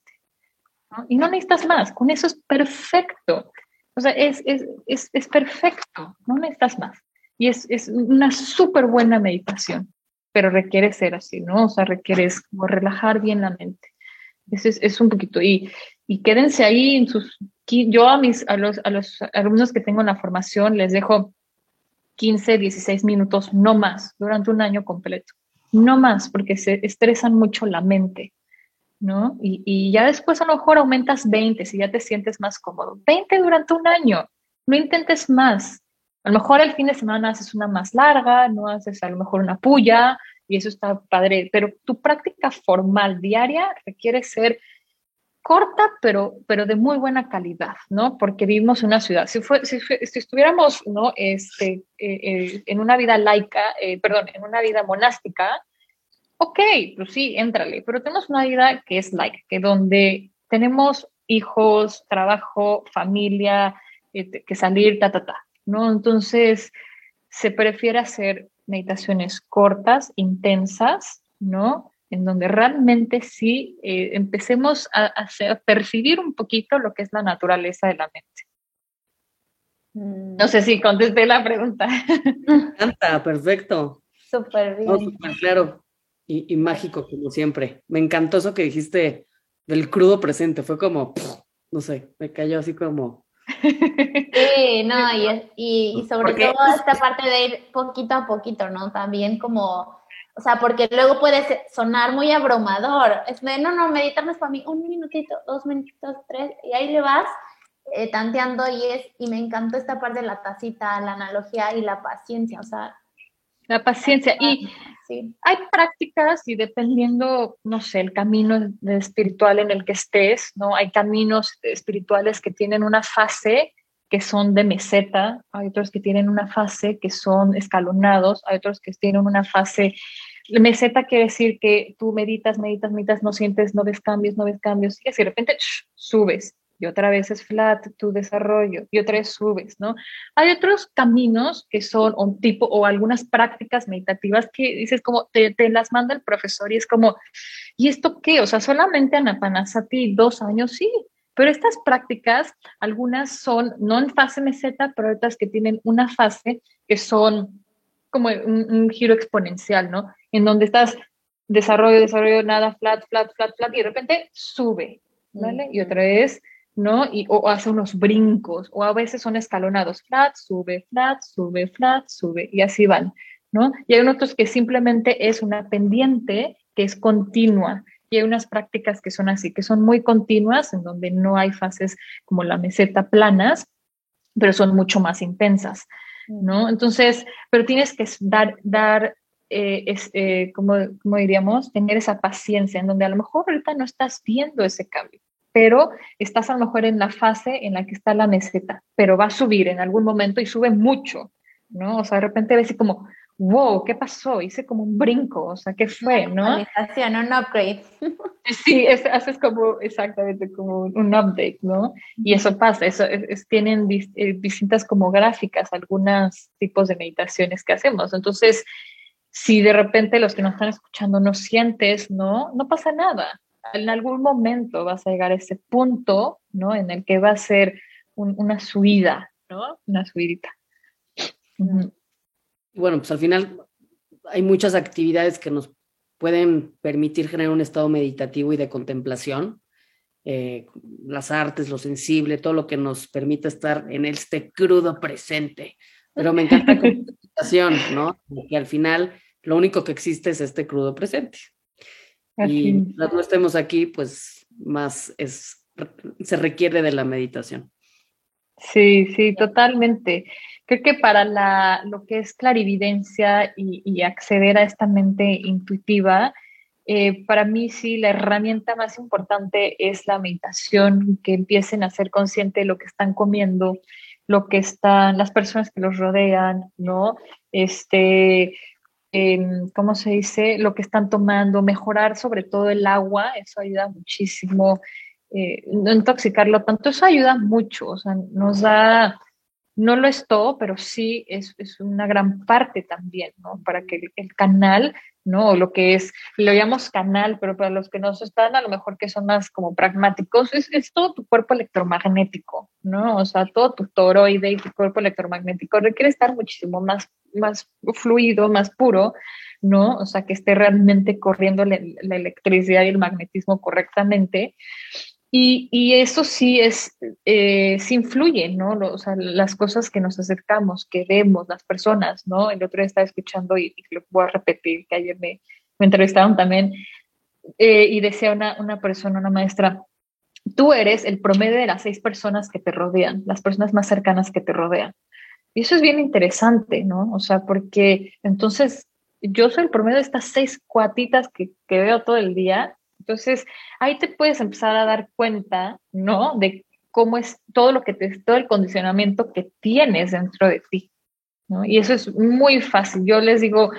Y no necesitas más, con eso es perfecto. O sea, es, es, es, es perfecto, no necesitas más. Y es, es una súper buena meditación, pero requiere ser así, ¿no? O sea, requiere como relajar bien la mente. Es, es, un poquito, y, y quédense ahí en sus, yo a, mis, a, los, a los alumnos que tengo en la formación les dejo 15, 16 minutos, no más, durante un año completo. No más, porque se estresan mucho la mente. ¿no? Y, ya después a lo mejor aumentas 20 si ya te sientes más cómodo. 20 durante un año, no intentes más. A lo mejor el fin de semana haces una más larga, no haces a lo mejor una puya y eso está padre, pero tu práctica formal diaria requiere ser corta, pero, pero de muy buena calidad, ¿no? Porque vivimos en una ciudad. Si, fue, si, estuviéramos, ¿no? Este, eh, eh, en una vida laica, eh, perdón, en una vida monástica, ok, pues sí, éntrale, pero tenemos una vida que es like, que donde tenemos hijos, trabajo, familia, eh, que salir, ta, ta, ta, ¿no? Entonces, se prefiere hacer meditaciones cortas, intensas, ¿no? En donde realmente sí eh, empecemos a, a, percibir un poquito lo que es la naturaleza de la mente. No sé si contesté la pregunta. encanta, perfecto. Súper bien. claro y, mágico como siempre. Me encantó eso que dijiste del crudo presente, fue como, no sé, me cayó así como... Sí, no, y, y, sobre todo esta parte de ir poquito a poquito, ¿no? También como, o sea, porque luego puede sonar muy abrumador. Es de, no, no, meditar para mí, un minutito, dos minutitos, tres, y ahí le vas eh, tanteando y es, y me encantó esta parte de la tacita, la analogía y la paciencia, o sea, La paciencia. Y hay prácticas y dependiendo, no sé, el camino espiritual en el que estés, ¿no? Hay caminos espirituales que tienen una fase que son de meseta, hay otros que tienen una fase que son escalonados, hay otros que tienen una fase meseta quiere decir que tú meditas, meditas, meditas, no sientes, no ves cambios, no ves cambios, y así de repente subes y otra vez es flat tu desarrollo y otra vez subes, ¿no? Hay otros caminos que son un tipo o algunas prácticas meditativas que dices como te, te las manda el profesor y es como, ¿y esto qué? O sea, solamente Anapanasati dos años, sí, pero estas prácticas, algunas son no en fase meseta, pero otras que tienen una fase que son como un, un giro exponencial, ¿no? En donde estás desarrollo, desarrollo, nada, flat, flat, flat, flat, y de repente sube, ¿vale? Y otra vez ¿no? Y, o, hace unos brincos, o a veces son escalonados, flat, sube, flat, sube, flat, sube, y así van, ¿no? Y hay otros que simplemente es una pendiente que es continua, y hay unas prácticas que son así, que son muy continuas, en donde no hay fases como la meseta planas, pero son mucho más intensas, ¿no? Entonces, pero tienes que dar, dar eh, es, eh, como, como diríamos, tener esa paciencia, en donde a lo mejor ahorita no estás viendo ese cambio, pero estás a lo mejor en la fase en la que está la meseta, pero va a subir en algún momento y sube mucho, ¿no? O sea, de repente ves como, wow, ¿qué pasó? Hice como un brinco, o sea, ¿qué fue, no? un upgrade. Sí, es, haces como, exactamente, como un update, ¿no? Y eso pasa, eso tienen eh, distintas como gráficas, algunos tipos de meditaciones que hacemos. Entonces, si de repente los que nos están escuchando no sientes, ¿no? No pasa nada en algún momento vas a llegar a ese punto, ¿no? En el que va a ser una subida, ¿no? Una subidita. Bueno, pues al final hay muchas actividades que nos pueden permitir generar un estado meditativo y de contemplación. Eh, las artes, lo sensible, todo lo que nos permite estar en este crudo presente. Pero me encanta la contemplación, ¿no? Porque al final lo único que existe es este crudo presente. Y mientras no estemos aquí, pues más es, se requiere de la meditación. Sí, sí, totalmente. Creo que para la, lo que es clarividencia y, acceder a esta mente intuitiva, eh, para mí sí, la herramienta más importante es la meditación, que empiecen a ser conscientes de lo que están comiendo, lo que están, las personas que los rodean, ¿no? Este, ¿cómo se dice? Lo que están tomando, mejorar sobre todo el agua, eso ayuda muchísimo, eh, no intoxicarlo tanto, eso ayuda mucho, o sea, nos da, no lo es todo, pero sí es, es una gran parte también, ¿no? Para que el canal ¿no? Lo que es, lo llamamos canal, pero para los que no están, a lo mejor que son más como pragmáticos, es, es, todo tu cuerpo electromagnético, ¿no? O sea, todo tu toroide y tu cuerpo electromagnético requiere estar muchísimo más, más fluido, más puro, ¿no? O sea, que esté realmente corriendo la electricidad y el magnetismo correctamente. Y, y, eso sí es, eh, sí influye, ¿no? o sea, las cosas que nos acercamos, que vemos, las personas, ¿no? El otro día estaba escuchando y, lo voy a repetir, que ayer me, me entrevistaron también, eh, y decía una, una persona, una maestra, tú eres el promedio de las seis personas que te rodean, las personas más cercanas que te rodean. Y eso es bien interesante, ¿no? O sea, porque entonces yo soy el promedio de estas seis cuatitas que, que veo todo el día entonces, ahí te puedes empezar a dar cuenta, ¿no? De cómo es todo lo que te, todo el condicionamiento que tienes dentro de ti, ¿no? Y eso es muy fácil. Yo les digo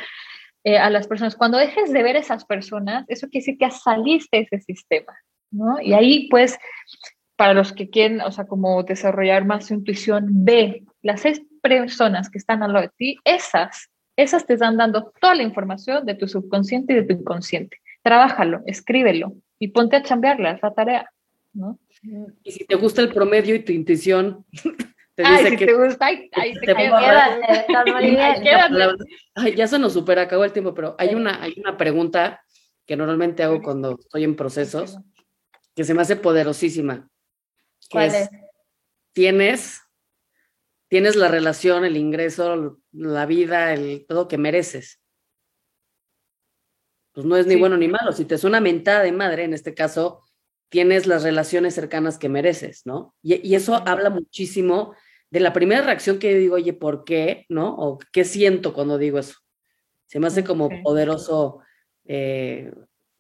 eh, a las personas, cuando dejes de ver esas personas, eso quiere decir que saliste de ese sistema, ¿no? Y ahí, pues, para los que quieren, o sea, como desarrollar más su intuición, ve las seis personas que están al lado de ti, esas, esas te están dando toda la información de tu subconsciente y de tu inconsciente trabájalo, escríbelo y ponte a chambearla, esa tarea, ¿no? Y si te gusta el promedio y tu intuición te dice si que te gusta, ahí, te, te Ay, ya se nos supera, acabó el tiempo, pero hay una, hay una pregunta que normalmente hago cuando estoy en procesos que se me hace poderosísima. ¿Cuál es? Tienes, tienes la relación, el ingreso, la vida, el todo que mereces pues no es ni bueno ni malo. Si te es una mentada de madre, en este caso, tienes las relaciones cercanas que mereces, ¿no? Y, eso habla muchísimo de la primera reacción que yo digo, oye, ¿por qué? ¿No? O qué siento cuando digo eso. se me hace como poderoso eh,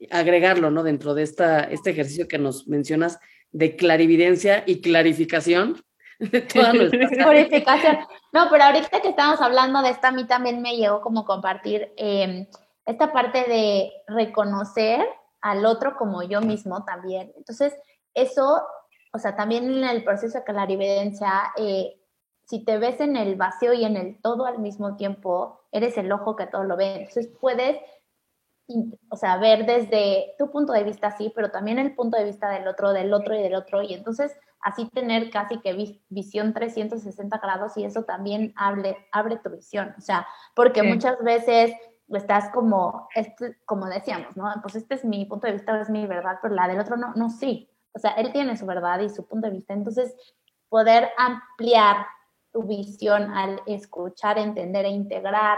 agregarlo, ¿no? Dentro de esta, este ejercicio que nos mencionas de clarividencia y clarificación de Clarificación. No, pero ahorita que estamos hablando de esto, a mí también me llegó como compartir em, esta parte de reconocer al otro como yo mismo también. Entonces, eso, o sea, también en el proceso de clarividencia, eh, si te ves en el vacío y en el todo al mismo tiempo, eres el ojo que todo lo ve. Entonces, puedes o sea, ver desde tu punto de vista sí, pero también el punto de vista del otro, del otro y del otro, y entonces así tener casi que visión 360 grados y eso también abre, abre tu visión, o sea, porque muchas veces estás como, este, como decíamos, ¿no? Pues este es mi punto de vista, es mi verdad, pero la del otro no, no, sí, o sea, él tiene su verdad y su punto de vista, entonces poder ampliar tu visión al escuchar, entender e integrar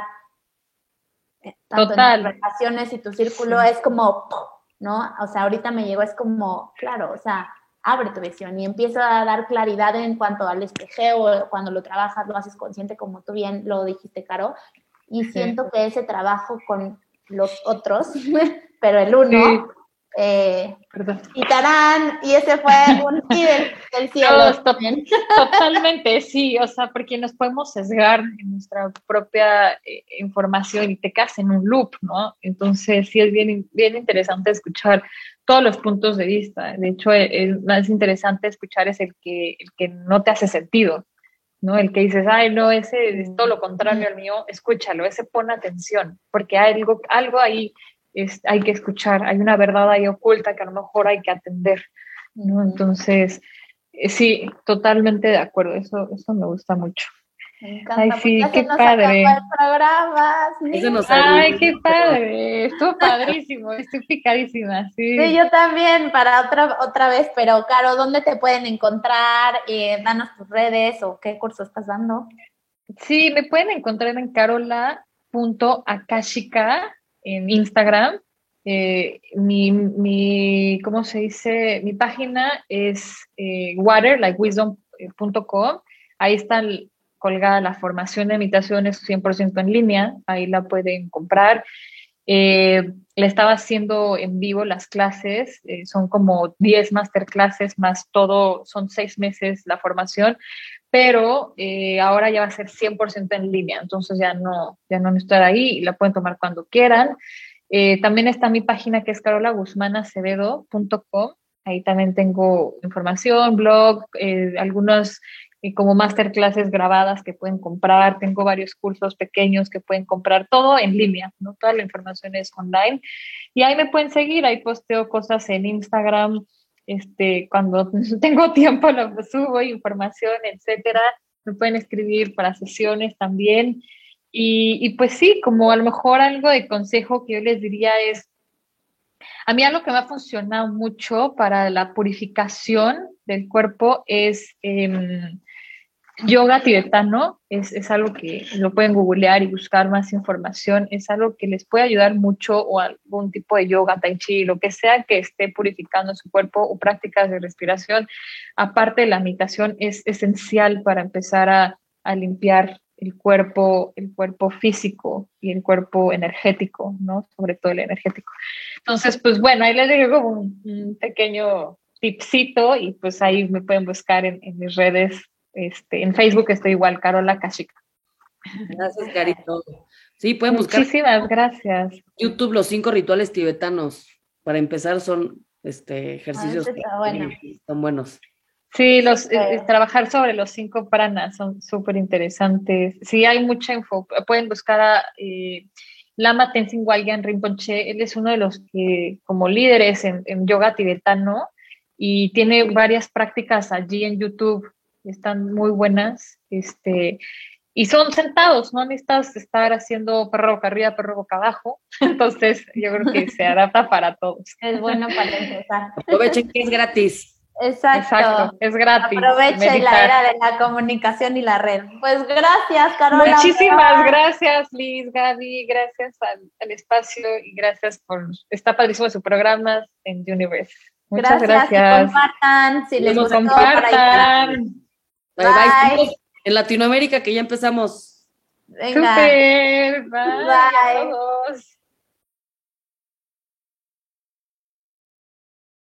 tanto Total. en relaciones y tu círculo es como, ¿no? O sea, ahorita me llegó, es como, claro, o sea, abre tu visión y empieza a dar claridad en cuanto al espejeo, cuando lo trabajas, lo haces consciente, como tú bien lo dijiste, Caro, y siento que ese trabajo con los otros, pero el uno, eh, y tarán, y ese fue un del, cielo. totalmente, sí, o sea, porque nos podemos sesgar en nuestra propia eh, información y te quedas en un loop, ¿no? Entonces, sí es bien, bien interesante escuchar todos los puntos de vista. De hecho, el, más interesante escuchar es el que, el que no te hace sentido, ¿no? El que dices, ay, no, ese es todo lo contrario al mío, escúchalo, ese pone atención, porque hay algo, algo ahí hay que escuchar, hay una verdad ahí oculta que a lo mejor hay que atender, ¿no? Entonces, eh, sí, totalmente de acuerdo, eso, eso me gusta mucho. Me encanta, Ay, sí, qué padre. Ay, qué padre. Estuvo padrísimo, estoy picadísima. Sí. sí. yo también, para otra, otra vez, pero Caro, ¿dónde te pueden encontrar? Eh, danos tus redes o qué curso estás dando. Sí, me pueden encontrar en carola.akashika en Instagram. Eh, mi, mi, ¿cómo se dice? Mi página es eh, water, Ahí está colgada la formación de imitaciones 100% en línea. Ahí la pueden comprar. Eh, le estaba haciendo en vivo las clases, eh, son como 10 masterclasses más todo, son seis meses la formación, pero eh, ahora ya va a ser 100% en línea, entonces ya no, ya no estar ahí y la pueden tomar cuando quieran. También está mi página que es carolaguzmanacevedo.com, ahí también tengo información, blog, eh, algunas como masterclasses grabadas que pueden comprar, tengo varios cursos pequeños que pueden comprar, todo en línea, ¿no? Toda la información es online. Y ahí me pueden seguir, ahí posteo cosas en Instagram, este, cuando tengo tiempo lo subo, información, etcétera. Me pueden escribir para sesiones también. Y, y, pues sí, como a lo mejor algo de consejo que yo les diría es, a mí algo que me ha funcionado mucho para la purificación del cuerpo es eh, yoga tibetano es, es, algo que lo pueden googlear y buscar más información, es algo que les puede ayudar mucho o algún tipo de yoga, tai chi, lo que sea que esté purificando su cuerpo o prácticas de respiración. Aparte de la meditación es esencial para empezar a, a limpiar el cuerpo, el cuerpo físico y el cuerpo energético, ¿no? Sobre todo el energético. Entonces, pues bueno, ahí les digo un, un pequeño tipcito y pues ahí me pueden buscar en, en mis redes este, en Facebook estoy igual, Carola Kashika. Gracias, Carito. Sí, pueden buscar. Muchísimas gracias. YouTube, los cinco rituales tibetanos. Para empezar, son este, ejercicios ah, son buenos. Sí, los, eh, trabajar sobre los cinco pranas son súper interesantes. Sí, hay mucha info. Pueden buscar a eh, Lama Tenzin Walyan Rinpoche. Él es uno de los que, como líderes en, en yoga tibetano, y tiene varias prácticas allí en YouTube están muy buenas, este, y son sentados, no necesitas estar haciendo perro boca arriba, perro boca abajo, entonces yo creo que se adapta para todos. Es bueno para empezar. Aprovechen que es gratis. Exacto. es gratis. Aproveche la era de la comunicación y la red. Pues gracias, Carola. Muchísimas gracias, Liz, Gaby, gracias al, espacio y gracias por, está padrísimo su programa en Universe. Muchas gracias. gracias. compartan, si les gustó, compartan. Bye, bye. En Latinoamérica que ya empezamos. Venga. Super, bye, Bye.